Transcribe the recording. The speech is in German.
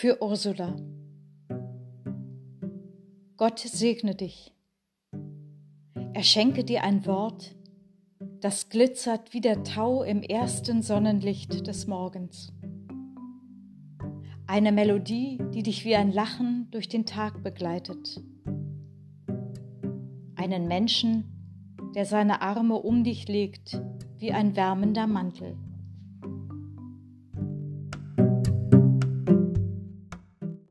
Für Ursula. Gott segne dich. Er schenke dir ein Wort, das glitzert wie der Tau im ersten Sonnenlicht des Morgens. Eine Melodie, die dich wie ein Lachen durch den Tag begleitet. Einen Menschen, der seine Arme um dich legt wie ein wärmender Mantel.